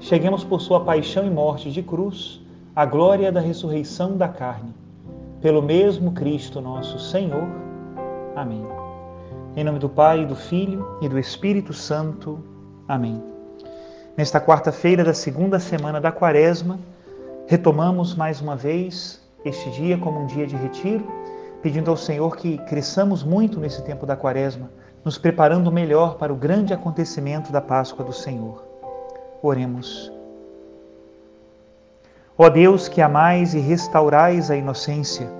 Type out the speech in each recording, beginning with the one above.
cheguemos por sua paixão e morte de cruz à glória da ressurreição da carne. Pelo mesmo Cristo nosso Senhor. Amém. Em nome do Pai, do Filho e do Espírito Santo. Amém. Nesta quarta-feira da segunda semana da Quaresma, retomamos mais uma vez este dia como um dia de retiro, pedindo ao Senhor que cresçamos muito nesse tempo da Quaresma, nos preparando melhor para o grande acontecimento da Páscoa do Senhor. Oremos. Ó Deus que amais e restaurais a inocência,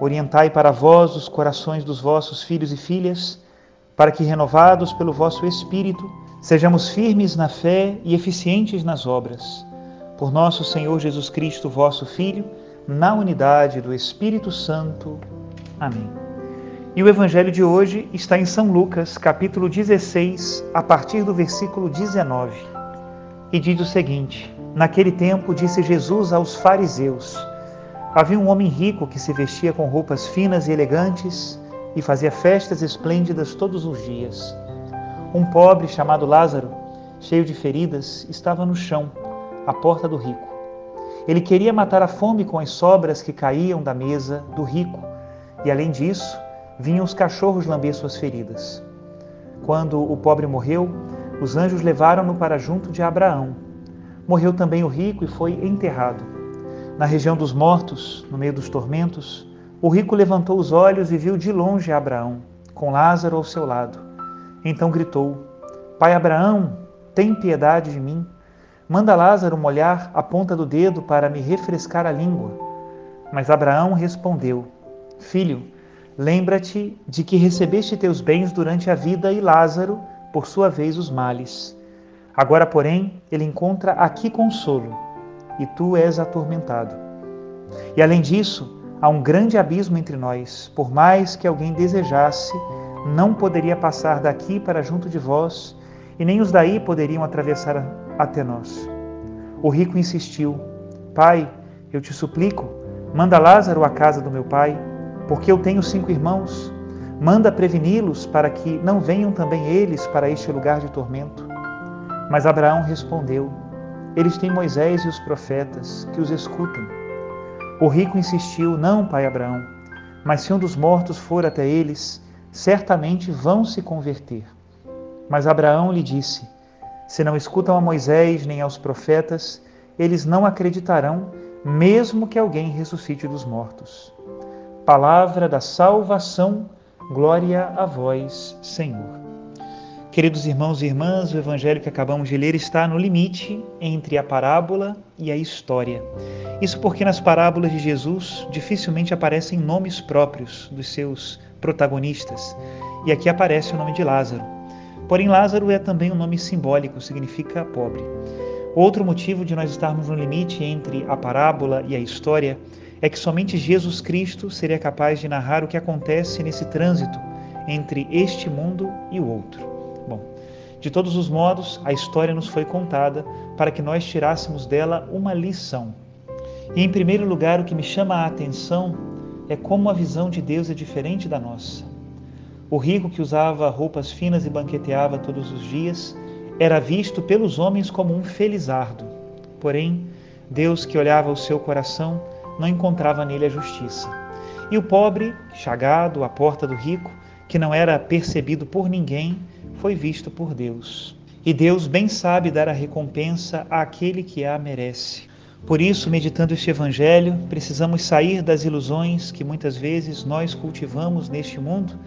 orientai para vós os corações dos vossos filhos e filhas, para que, renovados pelo vosso Espírito, sejamos firmes na fé e eficientes nas obras. Por nosso Senhor Jesus Cristo, vosso Filho, na unidade do Espírito Santo. Amém. E o Evangelho de hoje está em São Lucas, capítulo 16, a partir do versículo 19 e diz o seguinte: Naquele tempo disse Jesus aos fariseus: Havia um homem rico que se vestia com roupas finas e elegantes e fazia festas esplêndidas todos os dias. Um pobre chamado Lázaro, cheio de feridas, estava no chão, à porta do rico. Ele queria matar a fome com as sobras que caíam da mesa do rico, e além disso, vinham os cachorros lamber suas feridas. Quando o pobre morreu, os anjos levaram-no para junto de Abraão. Morreu também o rico e foi enterrado. Na região dos mortos, no meio dos tormentos, o rico levantou os olhos e viu de longe Abraão, com Lázaro ao seu lado. Então gritou: Pai Abraão, tem piedade de mim. Manda Lázaro molhar a ponta do dedo para me refrescar a língua. Mas Abraão respondeu: Filho, lembra-te de que recebeste teus bens durante a vida e Lázaro por sua vez, os males. Agora, porém, ele encontra aqui consolo, e tu és atormentado. E além disso, há um grande abismo entre nós. Por mais que alguém desejasse, não poderia passar daqui para junto de vós, e nem os daí poderiam atravessar até nós. O rico insistiu: Pai, eu te suplico, manda Lázaro à casa do meu pai, porque eu tenho cinco irmãos Manda preveni-los para que não venham também eles para este lugar de tormento. Mas Abraão respondeu: Eles têm Moisés e os profetas, que os escutem. O rico insistiu: Não, pai Abraão, mas se um dos mortos for até eles, certamente vão se converter. Mas Abraão lhe disse: Se não escutam a Moisés nem aos profetas, eles não acreditarão, mesmo que alguém ressuscite dos mortos. Palavra da salvação Glória a vós, Senhor. Queridos irmãos e irmãs, o evangelho que acabamos de ler está no limite entre a parábola e a história. Isso porque nas parábolas de Jesus dificilmente aparecem nomes próprios dos seus protagonistas, e aqui aparece o nome de Lázaro. Porém, Lázaro é também um nome simbólico, significa pobre. Outro motivo de nós estarmos no limite entre a parábola e a história é que somente Jesus Cristo seria capaz de narrar o que acontece nesse trânsito entre este mundo e o outro. Bom, de todos os modos, a história nos foi contada para que nós tirássemos dela uma lição. E em primeiro lugar, o que me chama a atenção é como a visão de Deus é diferente da nossa. O rico que usava roupas finas e banqueteava todos os dias era visto pelos homens como um felizardo. Porém, Deus que olhava o seu coração não encontrava nele a justiça. E o pobre, chagado à porta do rico, que não era percebido por ninguém, foi visto por Deus. E Deus bem sabe dar a recompensa àquele que a merece. Por isso, meditando este Evangelho, precisamos sair das ilusões que muitas vezes nós cultivamos neste mundo,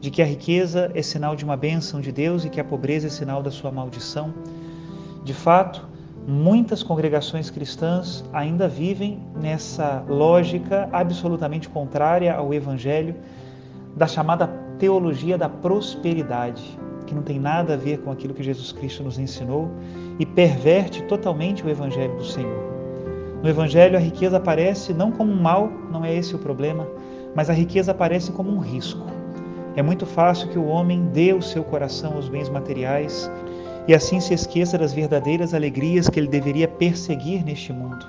de que a riqueza é sinal de uma bênção de Deus e que a pobreza é sinal da sua maldição. De fato, muitas congregações cristãs ainda vivem nessa lógica absolutamente contrária ao Evangelho da chamada teologia da prosperidade, que não tem nada a ver com aquilo que Jesus Cristo nos ensinou e perverte totalmente o Evangelho do Senhor. No Evangelho, a riqueza aparece não como um mal, não é esse o problema, mas a riqueza aparece como um risco. É muito fácil que o homem dê o seu coração aos bens materiais e assim se esqueça das verdadeiras alegrias que ele deveria perseguir neste mundo.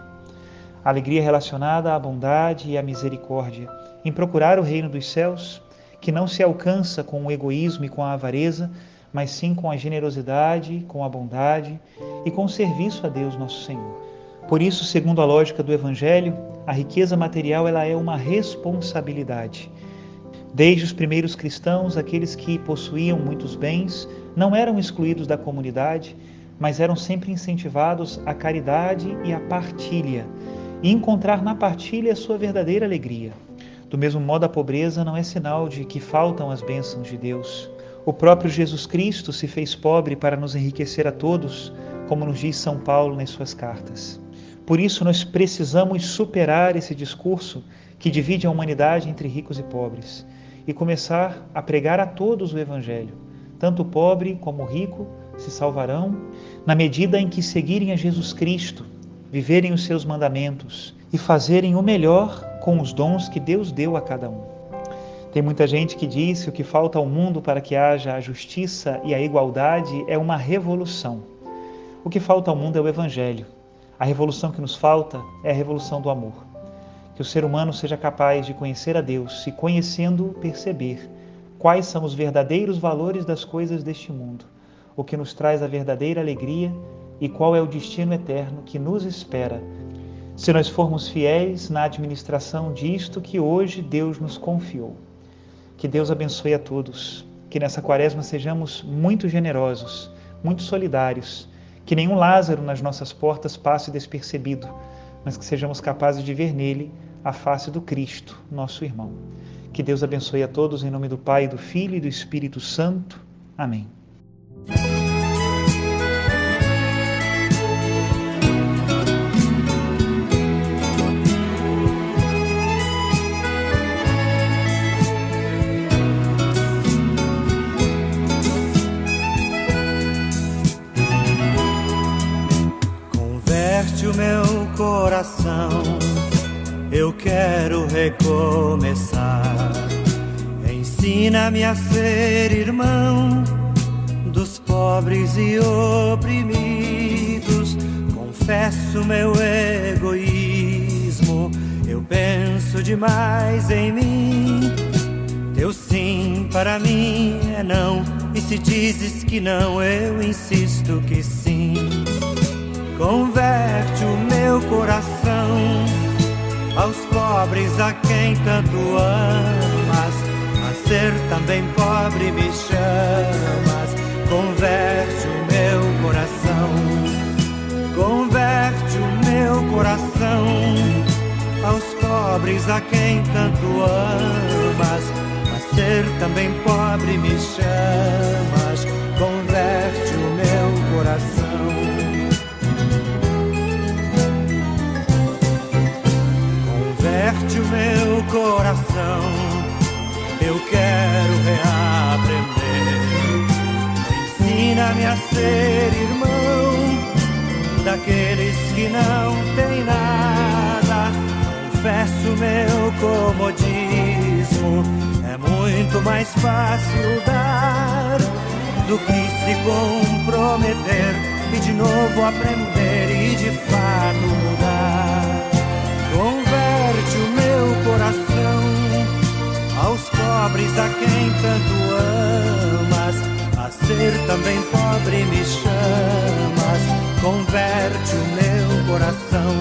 Alegria relacionada à bondade e à misericórdia, em procurar o reino dos céus, que não se alcança com o egoísmo e com a avareza, mas sim com a generosidade, com a bondade e com o serviço a Deus nosso Senhor. Por isso, segundo a lógica do Evangelho, a riqueza material ela é uma responsabilidade. Desde os primeiros cristãos, aqueles que possuíam muitos bens não eram excluídos da comunidade, mas eram sempre incentivados à caridade e à partilha, e encontrar na partilha a sua verdadeira alegria. Do mesmo modo, a pobreza não é sinal de que faltam as bênçãos de Deus. O próprio Jesus Cristo se fez pobre para nos enriquecer a todos, como nos diz São Paulo nas suas cartas. Por isso, nós precisamos superar esse discurso que divide a humanidade entre ricos e pobres e começar a pregar a todos o Evangelho. Tanto o pobre como o rico se salvarão na medida em que seguirem a Jesus Cristo, viverem os seus mandamentos e fazerem o melhor com os dons que Deus deu a cada um. Tem muita gente que diz que o que falta ao mundo para que haja a justiça e a igualdade é uma revolução. O que falta ao mundo é o Evangelho. A revolução que nos falta é a revolução do amor. Que o ser humano seja capaz de conhecer a Deus e, conhecendo, perceber quais são os verdadeiros valores das coisas deste mundo, o que nos traz a verdadeira alegria e qual é o destino eterno que nos espera se nós formos fiéis na administração disto que hoje Deus nos confiou. Que Deus abençoe a todos, que nessa quaresma sejamos muito generosos, muito solidários que nenhum Lázaro nas nossas portas passe despercebido, mas que sejamos capazes de ver nele a face do Cristo, nosso irmão. Que Deus abençoe a todos em nome do Pai, do Filho e do Espírito Santo. Amém. coração. Eu quero recomeçar. Ensina-me a ser irmão dos pobres e oprimidos. Confesso meu egoísmo. Eu penso demais em mim. Teu sim para mim é não. E se dizes que não, eu insisto que sim. Converte o meu coração aos pobres a quem tanto amas. A ser também pobre me chamas. Converte o meu coração, converte o meu coração aos pobres a quem tanto amas. A ser também pobre me chamas. Converte o meu coração. Coração, eu quero reaprender. Ensina-me a ser irmão daqueles que não têm nada. Confesso meu comodismo, é muito mais fácil dar do que se comprometer e de novo aprender e de fato mudar. pobres a quem tanto amas. A ser também pobre me chamas. Converte o meu coração.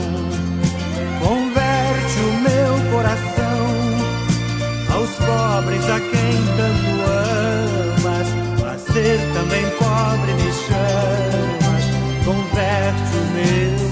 Converte o meu coração aos pobres a quem tanto amas. A ser também pobre me chamas. Converte o meu